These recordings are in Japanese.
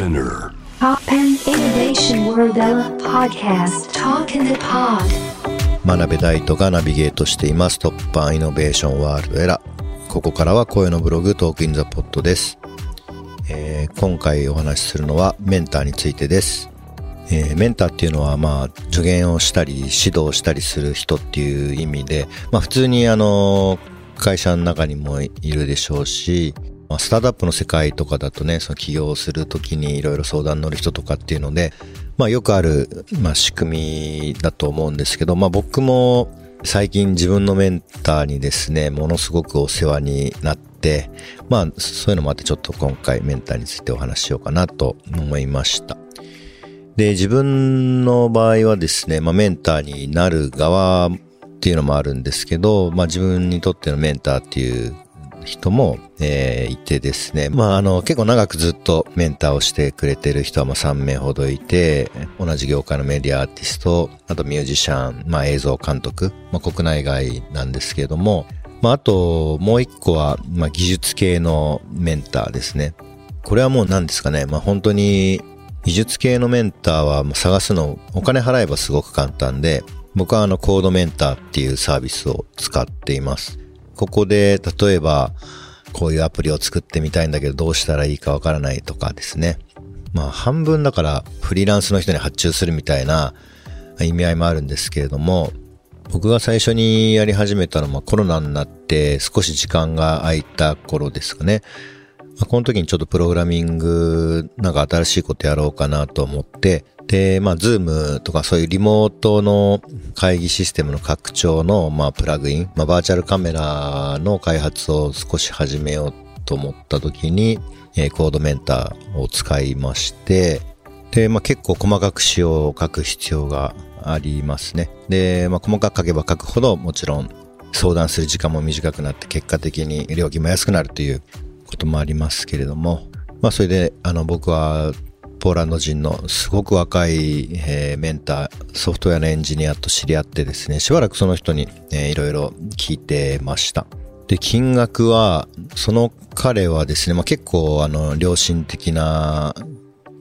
Spinner. Pop and Innovation World Ella Podcast. Talk in the Pod. 真鍋大斗がナビゲートしています。突破イノベーションワールドエラここからは声のブログトークインザポットです、えー今回お話しするのはメンターについてです、えーメンターっていうのはまあ助言をしたり指導したりする人っていう意味でまあ普通にあの会社の中にもいるでしょうしまあスタートアップの世界とかだとね、その起業するときにいろいろ相談乗る人とかっていうので、まあよくある、まあ仕組みだと思うんですけど、まあ僕も最近自分のメンターにですね、ものすごくお世話になって、まあそういうのもあってちょっと今回メンターについてお話ししようかなと思いました。で、自分の場合はですね、まあメンターになる側っていうのもあるんですけど、まあ自分にとってのメンターっていう人も、えーいてですね。まあ、あの、結構長くずっとメンターをしてくれてる人はまあ3名ほどいて、同じ業界のメディアアーティスト、あとミュージシャン、まあ映像監督、まあ国内外なんですけれども、まああともう一個は、まあ技術系のメンターですね。これはもう何ですかね。まあ本当に技術系のメンターは探すのお金払えばすごく簡単で、僕はあのコードメンターっていうサービスを使っています。ここで例えばこういうアプリを作ってみたいんだけどどうしたらいいかわからないとかですね。まあ半分だからフリーランスの人に発注するみたいな意味合いもあるんですけれども、僕が最初にやり始めたのはコロナになって少し時間が空いた頃ですかね。この時にちょっとプログラミングなんか新しいことやろうかなと思って、で、まあ、ズームとかそういうリモートの会議システムの拡張の、まあ、プラグイン、まあ、バーチャルカメラの開発を少し始めようと思った時に、えーコードメンターを使いまして、で、まあ、結構細かく仕様を書く必要がありますね。で、まあ、細かく書けば書くほどもちろん相談する時間も短くなって結果的に料金も安くなるということもありますけれども、まあそれであの僕はポーランド人のすごく若い、えーメンター、ソフトウェアのエンジニアと知り合ってですね、しばらくその人に、えーいろいろ聞いてました。で、金額は、その彼はですね、まあ結構あの良心的な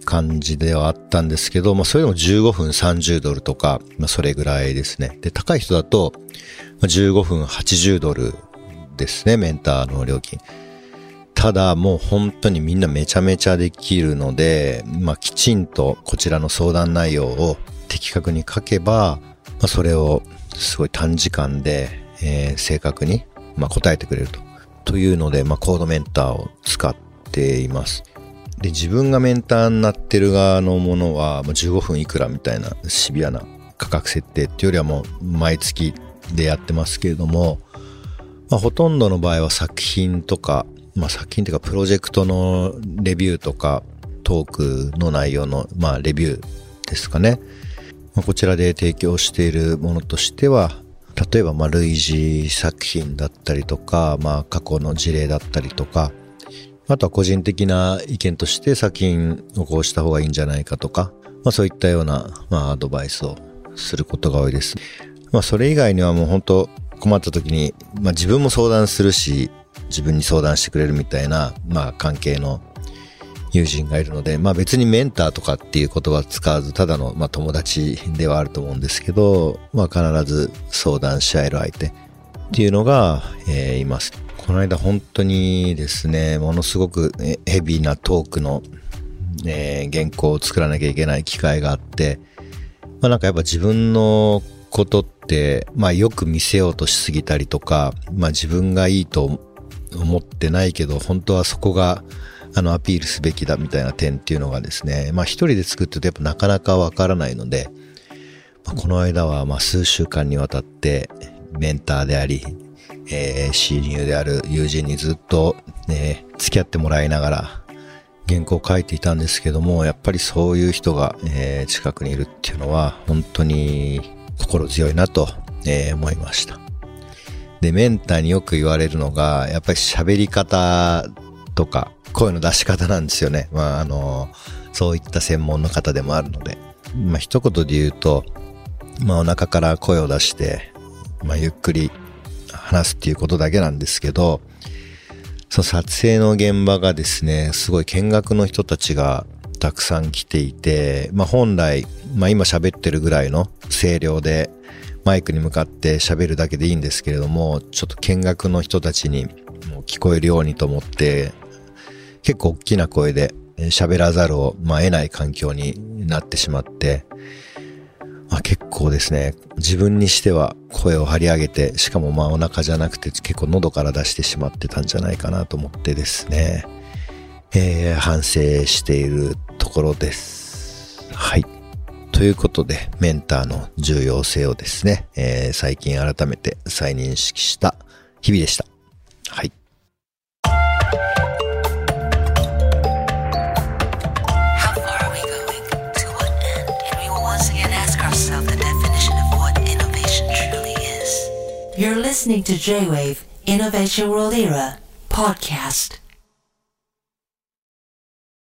感じではあったんですけど、まあそれでも15分30ドルとか、まあそれぐらいですね。で、高い人だと、15分80ドルですね、メンターの料金。ただもう本当にみんなめちゃめちゃできるので、まあきちんとこちらの相談内容を的確に書けば、まあそれをすごい短時間で、えー正確に、まあ、答えてくれると。というので、まあコードメンターを使っています。で、自分がメンターになってる側のものは、まあ、15分いくらみたいなシビアな価格設定っていうよりはもう毎月でやってますけれども、まあ、ほとんどの場合は作品とか、まあ、作品というかプロジェクトのレビューとかトークの内容の、まあ、レビューですかね。まあ、こちらで提供しているものとしては、例えば、まあ、類似作品だったりとか、まあ、過去の事例だったりとか、あとは個人的な意見として作品をこうした方がいいんじゃないかとか、まあそういったような、まあアドバイスをすることが多いです。まあそれ以外にはもう本当困った時に、まあ自分も相談するし、自分に相談してくれるみたいな、まあ関係の友人がいるので、まあ別にメンターとかっていう言葉を使わず、ただの、まあ、友達ではあると思うんですけど、まあ必ず相談し合える相手っていうのが、えーいます。この間本当にですね、ものすごくヘビーなトークの、えー原稿を作らなきゃいけない機会があって、まあなんかやっぱ自分のことって、まあよく見せようとしすぎたりとか、まあ自分がいいと思ってないけど、本当はそこが、あの、アピールすべきだみたいな点っていうのがですね、まあ一人で作ってるとやっぱなかなかわからないので、まあこの間はまあ数週間にわたってメンターであり、えー親友である友人にずっと、ね、付き合ってもらいながら原稿を書いていたんですけども、やっぱりそういう人が、えー近くにいるっていうのは本当に心強いなと、えー思いました。で、メンターによく言われるのが、やっぱり喋り方とか、声の出し方なんですよね。まあ、あの、そういった専門の方でもあるので。まあ、一言で言うと、まあ、お腹から声を出して、まあ、ゆっくり話すっていうことだけなんですけど、その撮影の現場がですね、すごい見学の人たちがたくさん来ていて、まあ本来、まあ今喋ってるぐらいの声量でマイクに向かって喋るだけでいいんですけれども、ちょっと見学の人たちにもう聞こえるようにと思って、結構大きな声で喋らざるを、まあ、得ない環境になってしまって、まあ、結構ですね、自分にしては声を張り上げて、しかもまあお腹じゃなくて結構喉から出してしまってたんじゃないかなと思ってですね、えー、反省しているところです。はい。ということで、メンターの重要性をですね、えー、最近改めて再認識した日々でした。はい。You're listening to J-Wave Innovation World Era podcast.